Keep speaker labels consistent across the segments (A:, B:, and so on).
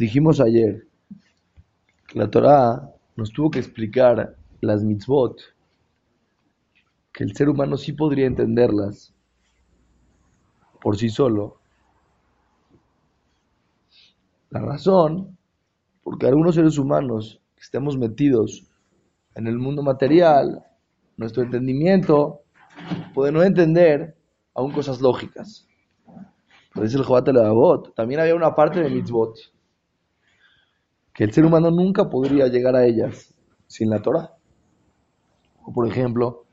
A: Dijimos ayer la Torah nos tuvo que explicar las mitzvot, que el ser humano sí podría entenderlas por sí solo. La razón, porque algunos seres humanos que estemos metidos en el mundo material, nuestro entendimiento puede no entender aún cosas lógicas. Por eso el Jobat Levavot, también había una parte de mitzvot que el ser humano nunca podría llegar a ellas sin la Torah. O por ejemplo,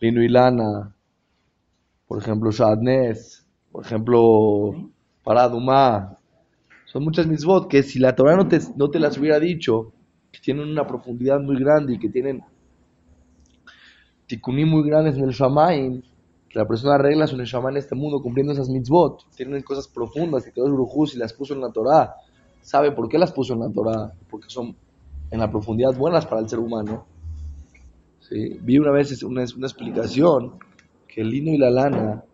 A: Lino y Lana, por ejemplo, Shadnes, por ejemplo, Paradumá. Son muchas mitzvot que si la Torah no te, no te las hubiera dicho, que tienen una profundidad muy grande y que tienen tikuní muy grandes en el Shamaim, que la persona arregla su Neshama en este mundo cumpliendo esas mitzvot, tienen cosas profundas que Dios Brujus y las puso en la Torah, sabe por qué las puso en la Torah, porque son en la profundidad buenas para el ser humano. ¿Sí? Vi una vez una, una explicación que el lino y la lana,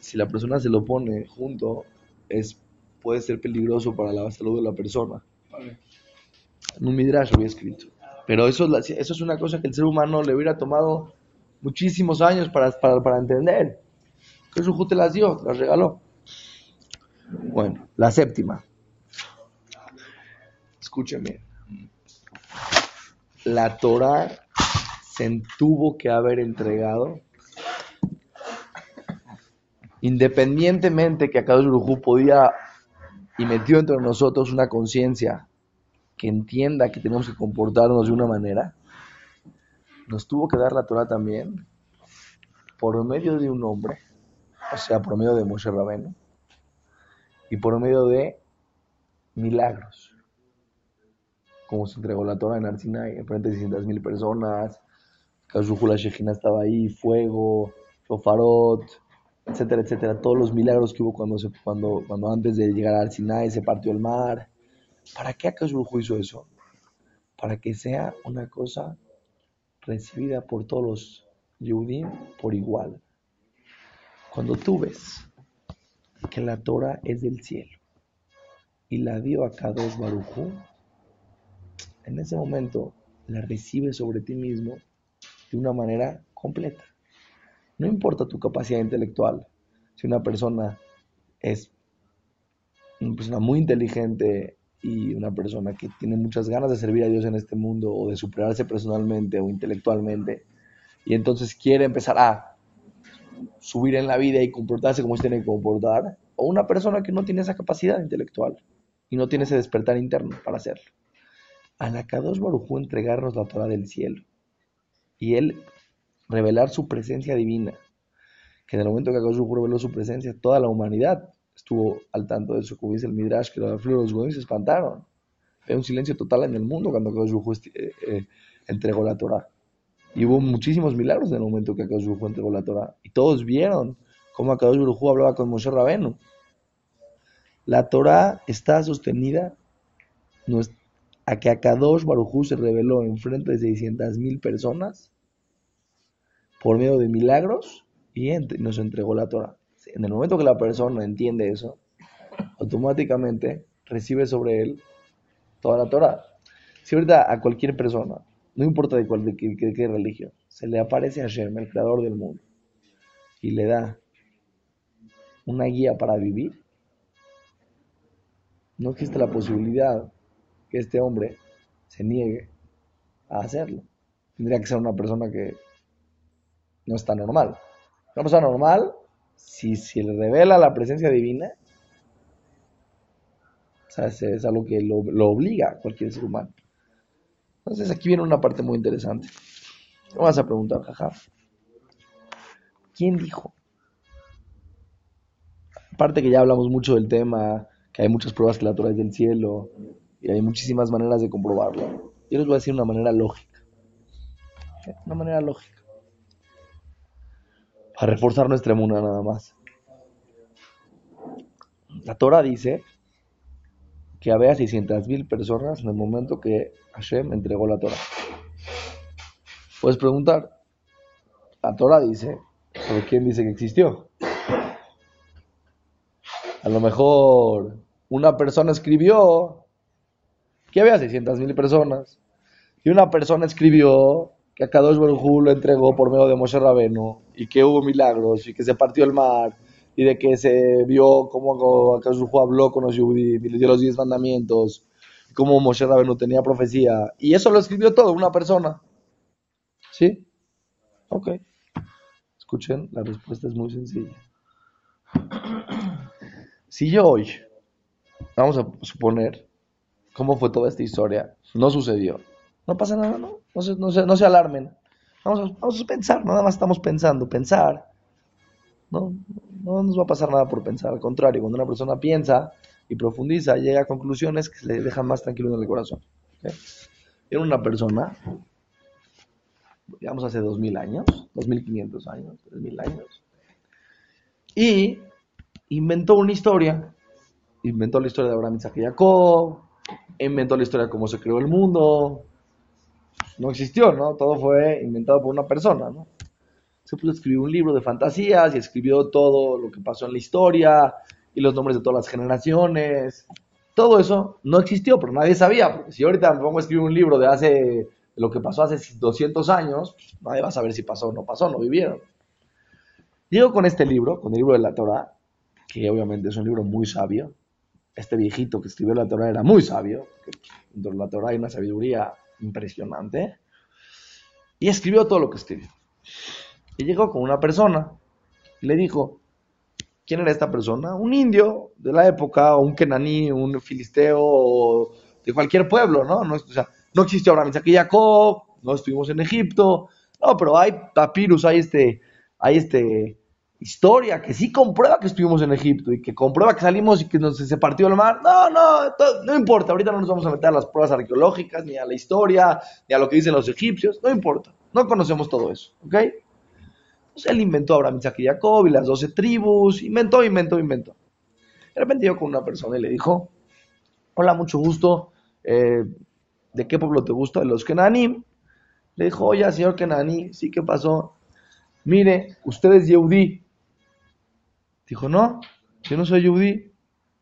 A: si la persona se lo pone junto, es, puede ser peligroso para la salud de la persona. En un midrash lo había escrito. Pero eso, eso es una cosa que el ser humano le hubiera tomado muchísimos años para, para, para entender. Te las dio, las regaló. Bueno, la séptima. Escúcheme. La Torah se tuvo que haber entregado independientemente que Akadosh Baruj podía y metió entre nosotros una conciencia que entienda que tenemos que comportarnos de una manera, nos tuvo que dar la Torah también por medio de un hombre, o sea, por medio de Moshe Rabeno, y por medio de milagros. Como se entregó la Torah en Arsinai, en frente de 600 mil personas, Kazujula Shejina estaba ahí, fuego, Shofarot, etcétera, etcétera. Todos los milagros que hubo cuando, cuando, cuando antes de llegar a Arsinai se partió el mar. ¿Para qué Akazuhu hizo eso? Para que sea una cosa recibida por todos los Yehudim por igual. Cuando tú ves que la Torah es del cielo y la dio a Kadosh Barujú, en ese momento la recibes sobre ti mismo de una manera completa. No importa tu capacidad intelectual, si una persona es una persona muy inteligente y una persona que tiene muchas ganas de servir a Dios en este mundo o de superarse personalmente o intelectualmente y entonces quiere empezar a subir en la vida y comportarse como se tiene que comportar, o una persona que no tiene esa capacidad intelectual y no tiene ese despertar interno para hacerlo. A la Kadosh Barujú entregarnos la Torah del cielo y él revelar su presencia divina, que en el momento que Kadosh Barujú reveló su presencia, toda la humanidad estuvo al tanto de eso, como dice el Midrash, que los goyim se espantaron. Había un silencio total en el mundo cuando Kadosh Barujú eh, eh, entregó la Torah. Y hubo muchísimos milagros en el momento que Akadosh Baruj entregó la Torah. Y todos vieron cómo Akadosh Baruj hablaba con Moshe Rabenu. La Torah está sostenida a que Akadosh Baruj se reveló en frente de 600 mil personas por medio de milagros y nos entregó la Torah. En el momento que la persona entiende eso, automáticamente recibe sobre él toda la Torah. Si ahorita a cualquier persona no importa de, cuál, qué, religión, se le aparece a Hashem, el creador del mundo, y le da una guía para vivir, no existe la posibilidad que este hombre se niegue a hacerlo. Tendría que ser una persona que no está normal. Una persona normal, si se le revela la presencia divina, o sea, es, algo que lo, lo obliga a cualquier ser humano. Entonces aquí viene una parte muy interesante. ¿Cómo vas a preguntar, jaja? ¿Quién dijo? Aparte que ya hablamos mucho del tema, que hay muchas pruebas que la Torah es del cielo, y hay muchísimas maneras de comprobarlo. Yo les voy a decir una manera lógica. Una manera lógica. Para reforzar nuestra emuna nada más. La Torah dice que había 600.000 personas en el momento que Hashem entregó la Torah. Puedes preguntar, la Torah dice, pero ¿quién dice que existió? A lo mejor una persona escribió que había 600 mil personas. Y una persona escribió que a Kadosh Baruj lo entregó por medio de Moshe Rabenu y que hubo milagros y que se partió el mar y de que se vio cómo Kadosh Baruj habló con los judíos y le dio los 10 mandamientos, cómo Moshe Rabenu tenía profecía. Y eso lo escribió todo una persona. ¿Sí? Ok. Escuchen, la respuesta es muy sencilla. Si yo hoy, vamos a suponer cómo fue toda esta historia, no sucedió, no pasa nada, ¿no? No se, no no se alarmen. Vamos a, vamos a, pensar, nada más estamos pensando, pensar. No, no nos va a pasar nada por pensar, al contrario, cuando una persona piensa y profundiza, llega a conclusiones que le dejan más tranquilo en el corazón. Era una persona, digamos hace 2000 años, 2500 años, 3000 años, y inventó una historia, inventó la historia de Abraham, Isaac y Jacob, inventó la historia de cómo se creó el mundo, no existió, ¿no? Todo fue inventado por una persona, ¿no? Se puso a escribir un libro de fantasías y escribió todo lo que pasó en la historia y los nombres de todas las generaciones. Todo eso no existió, pero nadie sabía, porque si ahorita me pongo a escribir un libro de hace lo que pasó hace 200 años, pues, nadie va a saber si pasó o no pasó, no vivieron. Llego con este libro, con el libro de la Torah, que obviamente es un libro muy sabio. Este viejito que escribió la Torah era muy sabio, dentro de la Torah hay una sabiduría impresionante. Y escribió todo lo que escribió. Y llegó con una persona y le dijo, ¿quién era esta persona? Un indio de la época, un kenaní, un filisteo, de cualquier pueblo, ¿no? No, o sea, no existió Abraham, Jacob, no estuvimos en Egipto, no, pero hay papyrus, hay este, hay este, historia que sí comprueba que estuvimos en Egipto y que comprueba que salimos y que nos, se partió el mar. No, no, no importa. Ahorita no nos vamos a meter a las pruebas arqueológicas, ni a la historia, ni a lo que dicen los egipcios. No importa. No conocemos todo eso. ¿Ok? Entonces él inventó a Abraham, Isaac y Jacob y las doce tribus. Inventó, inventó, inventó. De repente yo con una persona y le dijo: Hola, mucho gusto. Eh, ¿De qué pueblo te gusta? De los Kenanim. Le dijo: Oye, señor Kenani, sí, ¿qué pasó? Mire, usted es Yehudi Dijo, no, yo no soy Yehudi.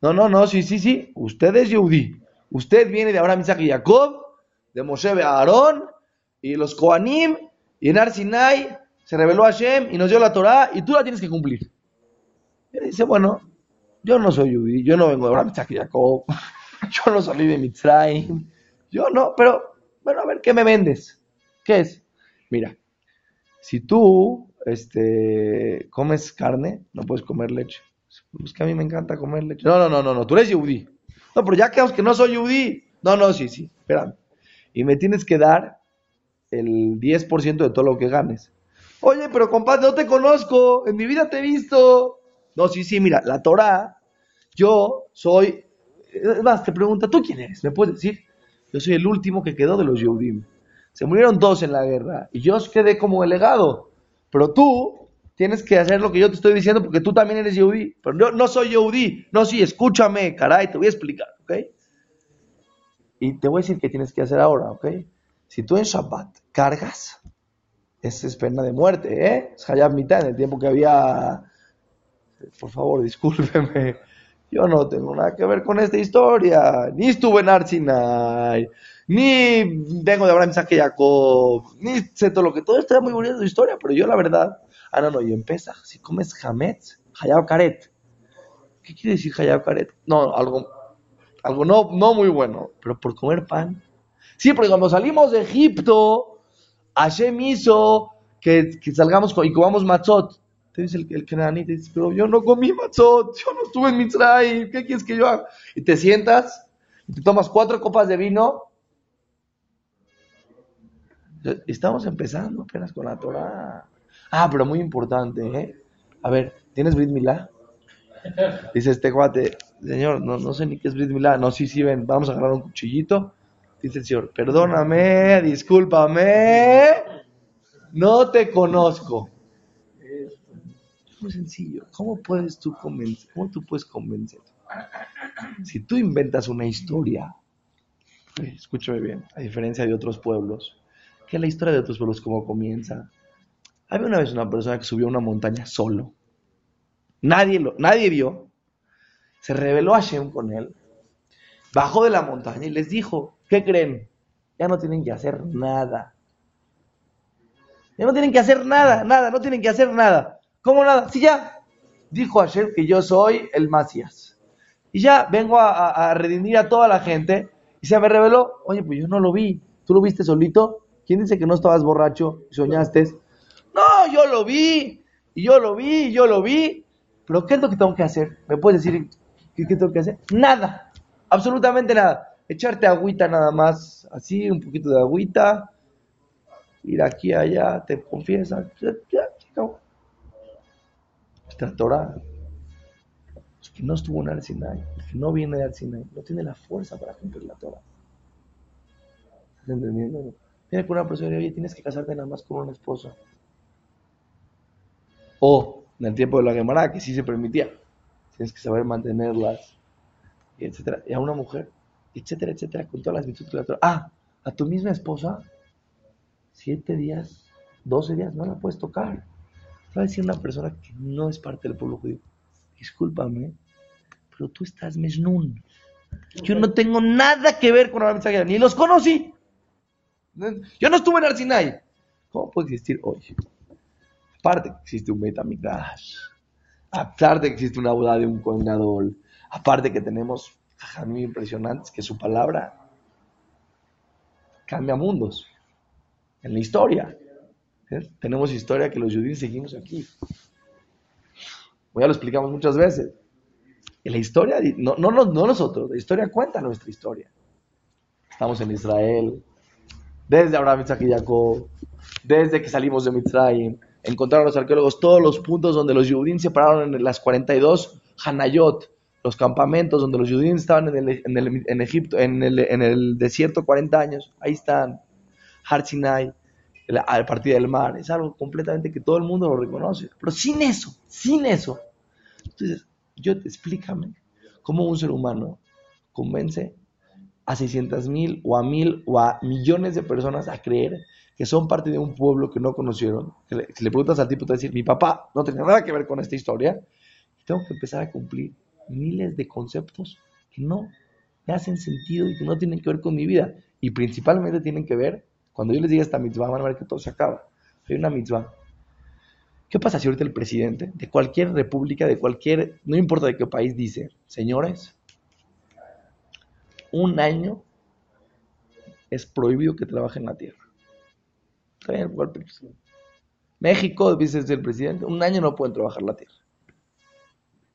A: No, no, no, sí, sí, sí, usted es Yehudi. Usted viene de Abraham, Isaac y Jacob, de Moshe a Aarón, y los Koanim, y en Arsinai se reveló a Hashem y nos dio la Torah, y tú la tienes que cumplir. Y dice, bueno, yo no soy Yehudi, yo no vengo de Abraham, Isaac y Jacob, yo no salí de Mitzrayim, yo no, pero, bueno, a ver, ¿qué me vendes? ¿Qué es? Mira, si tú este, comes carne, no puedes comer leche. Es que a mí me encanta comer leche. No, no, no, no, tú eres yudí. No, pero ya quedamos que no soy yudí. No, no, sí, sí, espérame. Y me tienes que dar el 10% de todo lo que ganes. Oye, pero compadre, no te conozco, en mi vida te he visto. No, sí, sí, mira, la Torah, yo soy, es más, te pregunta, ¿tú quién eres? ¿Me puedes decir? Yo soy el último que quedó de los Yehudim. Se murieron dos en la guerra y yo quedé como el legado. Pero tú tienes que hacer lo que yo te estoy diciendo porque tú también eres Yehudi. Pero yo no soy Yehudi. No, sí, escúchame, caray, te voy a explicar, ¿ok? Y te voy a decir qué tienes que hacer ahora, ¿ok? Si tú en Shabbat cargas, esa es pena de muerte, ¿eh? Es Hayab mitad en el tiempo que había... Por favor, discúlpeme. Yo no tengo nada que ver con esta historia. Ni estuve en Arsinai ni vengo de Abraham, Isaac Jacob, ni sé todo lo que todo está muy bonito de historia, pero yo la verdad, ah no, no, y en si comes Hametz, Hayab Karet. ¿Qué quiere decir Hayab Karet? No, algo, algo no, no muy bueno, pero por comer pan. Sí, porque cuando salimos de Egipto, Hashem hizo que, que salgamos y comamos matzot. Te dice el, el te dice, pero yo no comí matzot, yo no estuve en Mitzray, ¿qué quieres que yo haga? Y te sientas, y te tomas cuatro copas de vino Estamos empezando apenas con la Torah. Ah, pero muy importante, ¿eh? A ver, ¿tienes Brit Milá? Dice este guate, señor, no, no sé ni qué es Brit Milá. No, sí, sí, ven, vamos a agarrar un cuchillito. Dice el señor, perdóname, discúlpame, no te conozco. Muy sencillo. ¿Cómo puedes tú convencer? ¿Cómo tú puedes convencer? Si tú inventas una historia, escúchame bien, a diferencia de otros pueblos, que la historia de otros pueblos cómo comienza. Había una vez una persona que subió a una montaña solo. Nadie, lo, nadie vio. Se reveló a Shem con él. Bajó de la montaña y les dijo, ¿qué creen? Ya no tienen que hacer nada. Ya no tienen que hacer nada, nada, no tienen que hacer nada. ¿Cómo nada? Si ya dijo ayer que yo soy el Macías. Y ya vengo a, a redimir a toda la gente. Y se me reveló, oye, pues yo no lo vi. ¿Tú lo viste solito? ¿Quién dice que no estabas borracho y soñaste? No, yo lo vi, y yo lo vi, y yo lo vi. Pero ¿qué es lo que tengo que hacer? ¿Me puedes decir qué, tengo que hacer? Nada, absolutamente nada. Echarte agüita nada más, así, un poquito de agüita. Ir aquí, allá, te confiesas. Ya, ya, Esta Torah, que no estuvo en el Sinai, el que no viene de Sinai, no tiene la fuerza para cumplir la Torah. ¿Estás entendiendo? Viene con una persona y oye, tienes que casarte nada más con una esposa. O en el tiempo de la Gemara, que sí se permitía. Tienes que saber mantenerlas, etcétera. Y a una mujer, etcétera, etcétera, con todas las virtudes de la. Ah, a tu misma esposa, siete días, doce días, no la puedes tocar. Va a decir una persona que no es parte del pueblo judío. Discúlpame, pero tú estás mesnun. Yo no tengo nada que ver con la mensaje, ni los conocí. Yo no estuve en el Sinai. ¿Cómo puede existir hoy? Aparte que existe un Betamigdash, aparte que existe una boda de un congador, aparte que tenemos muy impresionantes, que su palabra cambia mundos en la historia. ¿eh? Tenemos historia que los judíos seguimos aquí. Ya lo explicamos muchas veces. En la historia, no, no, no nosotros, la historia cuenta nuestra historia. Estamos en Israel, desde Abraham, Isaac y Jacob, desde que salimos de Mitzrayim, encontraron los arqueólogos todos los puntos donde los judíos se pararon en las 42 Hanayot, los campamentos donde los judíos estaban en, el, Egipto, en el, en el, desierto 40 años. Ahí están, Har Sinai, al partir del mar. Es algo completamente que todo el mundo lo reconoce. Pero sin eso, sin eso. Entonces, yo explícame cómo un ser humano convence a 600 mil o a mil o a millones de personas a creer que son parte de un pueblo que no conocieron, que le, si le preguntas al tipo, te va a decir, mi papá no tenía nada que ver con esta historia, tengo que empezar a cumplir miles de conceptos que no me hacen sentido y que no tienen que ver con mi vida. Y principalmente tienen que ver, cuando yo les diga esta mitzvah, van a ver que todo se acaba. Hay una mitzvah. ¿Qué pasa si ahorita el presidente de cualquier república, de cualquier, no importa de qué país, dice, señores, un año es prohibido que trabaje en la tierra? México, dice el presidente, un año no pueden trabajar la tierra.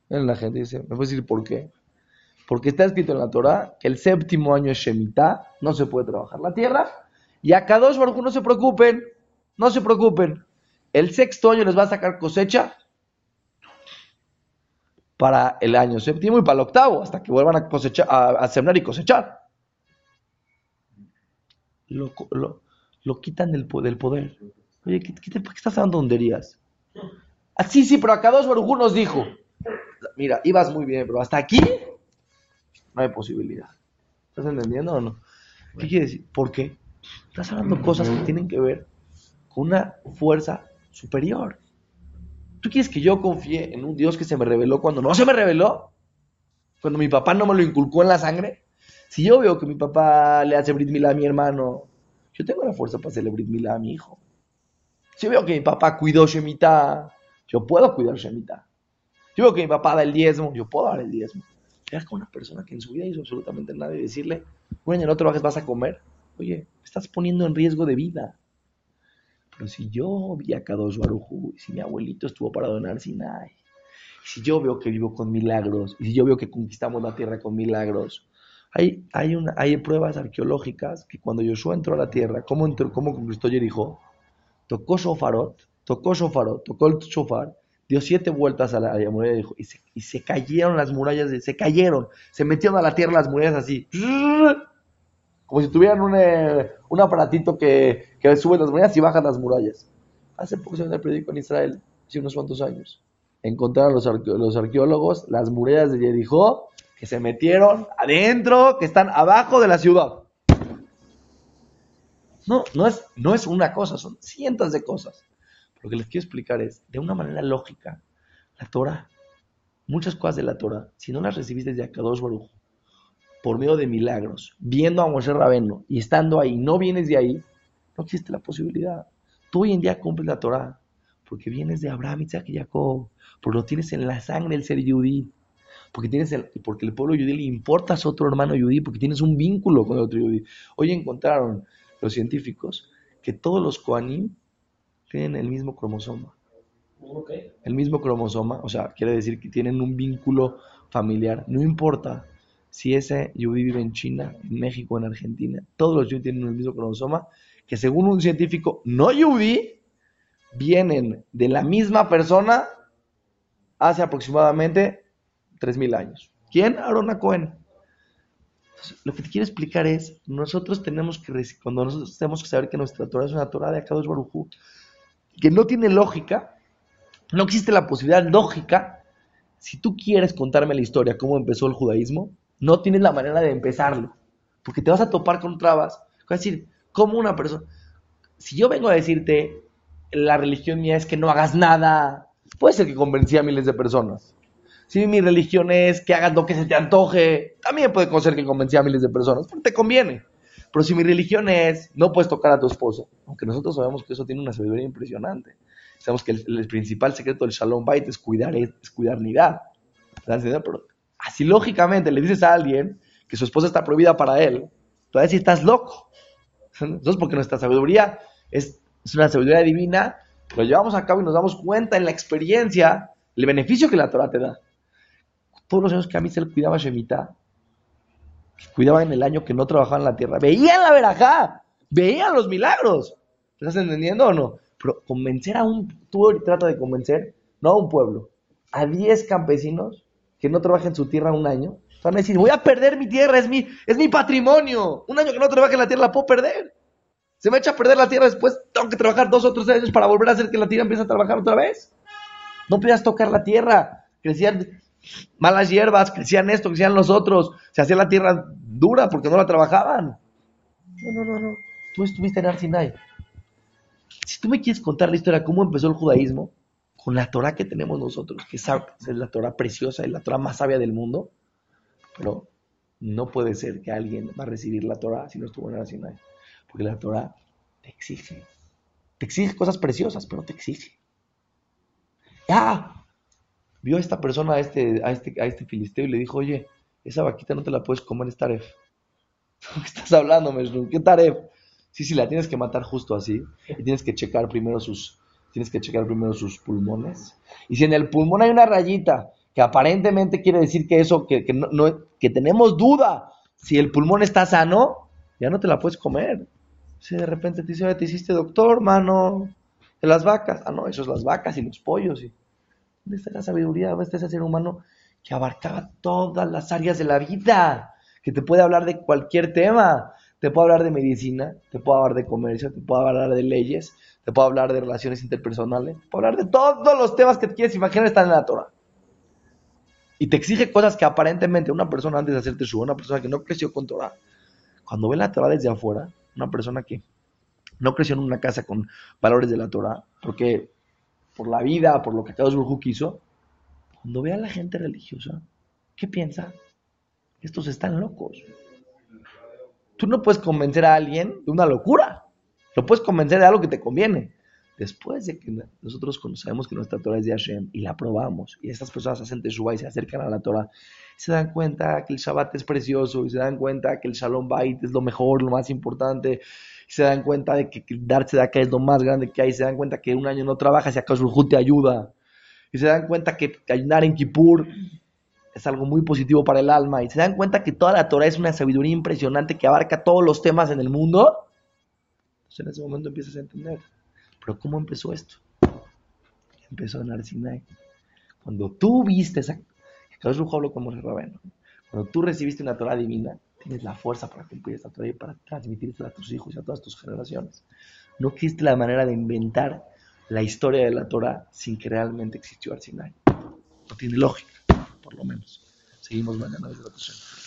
A: La gente dice, ¿me puedes decir por qué? Porque está escrito en la Torah que el séptimo año es Shemitah, no se puede trabajar la tierra. Y a dos Baruj no se preocupen, no se preocupen. El sexto año les va a sacar cosecha para el año séptimo y para el octavo, hasta que vuelvan a cosechar, a, sembrar y cosechar. Lo, lo, lo quitan del, del poder. Oye, ¿qué, qué, qué estás honderías? Ah, sí, sí, pero acá dos Barujú nos dijo, mira, ibas muy bien, pero hasta aquí no hay posibilidad. ¿Estás entendiendo o no? ¿Qué quiere decir? ¿Por qué? Estás hablando cosas que tienen que ver con una fuerza superior. ¿Tú quieres que yo confíe en un Dios que se me reveló cuando no se me reveló? Cuando mi papá no me lo inculcó en la sangre. Si yo veo que mi papá le hace Brit a mi hermano yo tengo la fuerza para celebrar Milá a mi hijo. Si veo que mi papá cuidó Shemitah, yo puedo cuidar Shemitah. Si veo que mi papá da el diezmo, yo puedo dar el diezmo. Era con una persona que en su vida hizo absolutamente nada y decirle, bueno, no trabajes, vas a comer. Oye, estás poniendo en riesgo de vida. Pero si yo vi a Kadosh Barujú, si mi abuelito estuvo parado en Arsinai, si yo veo que vivo con milagros, y si yo veo que conquistamos la tierra con milagros, hay, hay, hay pruebas arqueológicas que cuando Josué entró a la tierra, ¿cómo, cómo conquistó Jericó? Tocó shofarot, tocó shofarot, tocó el shofar, dio siete vueltas a la, muralla y, se, y se cayeron las murallas, se cayeron, se metieron a la tierra las murallas así, como si tuvieran un, eh, un aparatito que, que, sube las murallas y baja las murallas. Hace poco se el periódico en Israel, hace unos cuantos años. Encontraron los, los arqueólogos las murallas de Jericó que se metieron adentro, que están abajo de la ciudad. No, no es, no es una cosa, son cientos de cosas. Lo que les quiero explicar es, de una manera lógica, la Torah, muchas cosas de la Torah, si no las recibiste de Akadosh Baruch, por medio de milagros, viendo a Moshe Rabeno y estando ahí, no vienes de ahí, no existe la posibilidad. Tú hoy en día cumples la Torah porque vienes de Abraham, Isaac y Jacob, porque lo tienes en la sangre el ser yudí, porque tienes el, porque el pueblo judí le importas a otro hermano yudí, porque tienes un vínculo con otro yudí. Hoy encontraron los científicos que todos los koanim tienen el mismo cromosoma. El mismo cromosoma, o sea, quiere decir que tienen un vínculo familiar. No importa si ese yudí vive en China, en México, en Argentina, todos los yudí tienen el mismo cromosoma, que según un científico no yudí, vienen de la misma persona hace aproximadamente 3.000 años. ¿Quién? Arona Cohen. lo que te quiero explicar es, nosotros tenemos que, cuando nosotros tenemos que saber que nuestra Torah es una Torah de Akadosh Baruj que no tiene lógica, no existe la posibilidad lógica, si tú quieres contarme la historia, cómo empezó el judaísmo, no tienes la manera de empezarlo, porque te vas a topar con trabas. Es decir, como una persona, si yo vengo a decirte, la religión mía es que no hagas nada, puede ser que convencí a miles de personas. Si mi religión es que hagas lo que se te antoje, también puede ser que convencí a miles de personas, porque te conviene. Pero si mi religión es no puedes tocar a tu esposa, aunque nosotros sabemos que eso tiene una sabiduría impresionante. Sabemos que el, principal secreto del Shalom Bait es cuidar, es, cuidar nidad. Pero así lógicamente le dices a alguien que su esposa está prohibida para él, tú vas a decir, estás loco. Entonces, porque nuestra sabiduría es, una sabiduría divina, lo llevamos a cabo y nos damos cuenta en la experiencia el beneficio que la Torah te da. Todos los años que a mí se le cuidaba Shemita, cuidaba en el año que no trabajaba en la tierra, veían la verajá, veían los milagros. ¿Estás entendiendo o no? Pero convencer a un, tú trata de convencer, no a un pueblo, a 10 campesinos que no trabajen su tierra un año, van a decir, voy a perder mi tierra, es mi, es mi patrimonio. Un año que no trabaje en la tierra la puedo perder. Se me echa a perder la tierra después, tengo que trabajar dos o tres años para volver a hacer que la tierra empiece a trabajar otra vez. No podías tocar la tierra. Crecían malas hierbas, crecían esto, crecían los otros. Se hacía la tierra dura porque no la trabajaban. No, no, no, no. Tú estuviste en Arsinai. Si tú me quieres contar la historia, cómo empezó el judaísmo, con la Torah que tenemos nosotros, que es la Torah preciosa y la Torah más sabia del mundo, pero no puede ser que alguien va a recibir la Torah si no estuvo en Arsinai. Porque la Torah te exige. Te exige cosas preciosas, pero te exige. Ah, vio a esta persona, a este, a este, a este filisteo, y le dijo, oye, esa vaquita no te la puedes comer, es taref. ¿Qué estás hablando, Meshlum? ¿Qué taref? Sí, sí, la tienes que matar justo así. Y tienes que checar primero sus, tienes que checar primero sus pulmones. Y si en el pulmón hay una rayita, que aparentemente quiere decir que eso, que, que, no, que tenemos duda si el pulmón está sano, ya no te la puedes comer. Si de repente te dice, te hiciste doctor, mano, de las vacas. Ah, no, eso es las vacas y los pollos. Y... ¿Dónde está la sabiduría? ¿Dónde está ese ser humano que abarcaba todas las áreas de la vida? Que te puede hablar de cualquier tema. Te puedo hablar de medicina, te puedo hablar de comercio, te puedo hablar de leyes, te puedo hablar de relaciones interpersonales, te puedo hablar de todos los temas que te quieres imaginar están en la Torah. Y te exige cosas que aparentemente una persona antes de hacerte su, una persona que no creció con Torah, cuando ve la Torah desde afuera, una persona que no creció en una casa con valores de la Torah, porque por la vida, por lo que Kadosh Baruj quiso, cuando ve a la gente religiosa, ¿qué piensa? Estos están locos. Tú no puedes convencer a alguien de una locura. Lo puedes convencer de algo que te conviene. Después de que nosotros sabemos que nuestra Torah es de Hashem y la probamos, y estas personas hacen teshuva y se acercan a la Torah, se dan cuenta que el Shabbat es precioso, y se dan cuenta que el Shalom Bait es lo mejor, lo más importante, y se dan cuenta de que darse de acá es lo más grande que hay, se dan cuenta que un año no trabajas y acaso te ayuda, y se dan cuenta que ayunar en Kippur es algo muy positivo para el alma, y se dan cuenta que toda la Torah es una sabiduría impresionante que abarca todos los temas en el mundo, entonces en ese momento empiezas a entender. Pero ¿cómo empezó esto? Empezó en Arsinai. Cuando tú viste esa habló como el rabino. Cuando tú recibiste una Torah divina, tienes la fuerza para cumplir esta Torah y para transmitirla a tus hijos y a todas tus generaciones. No existe la manera de inventar la historia de la Torah sin que realmente existió Arsinai. No tiene lógica, por lo menos. Seguimos mañana de la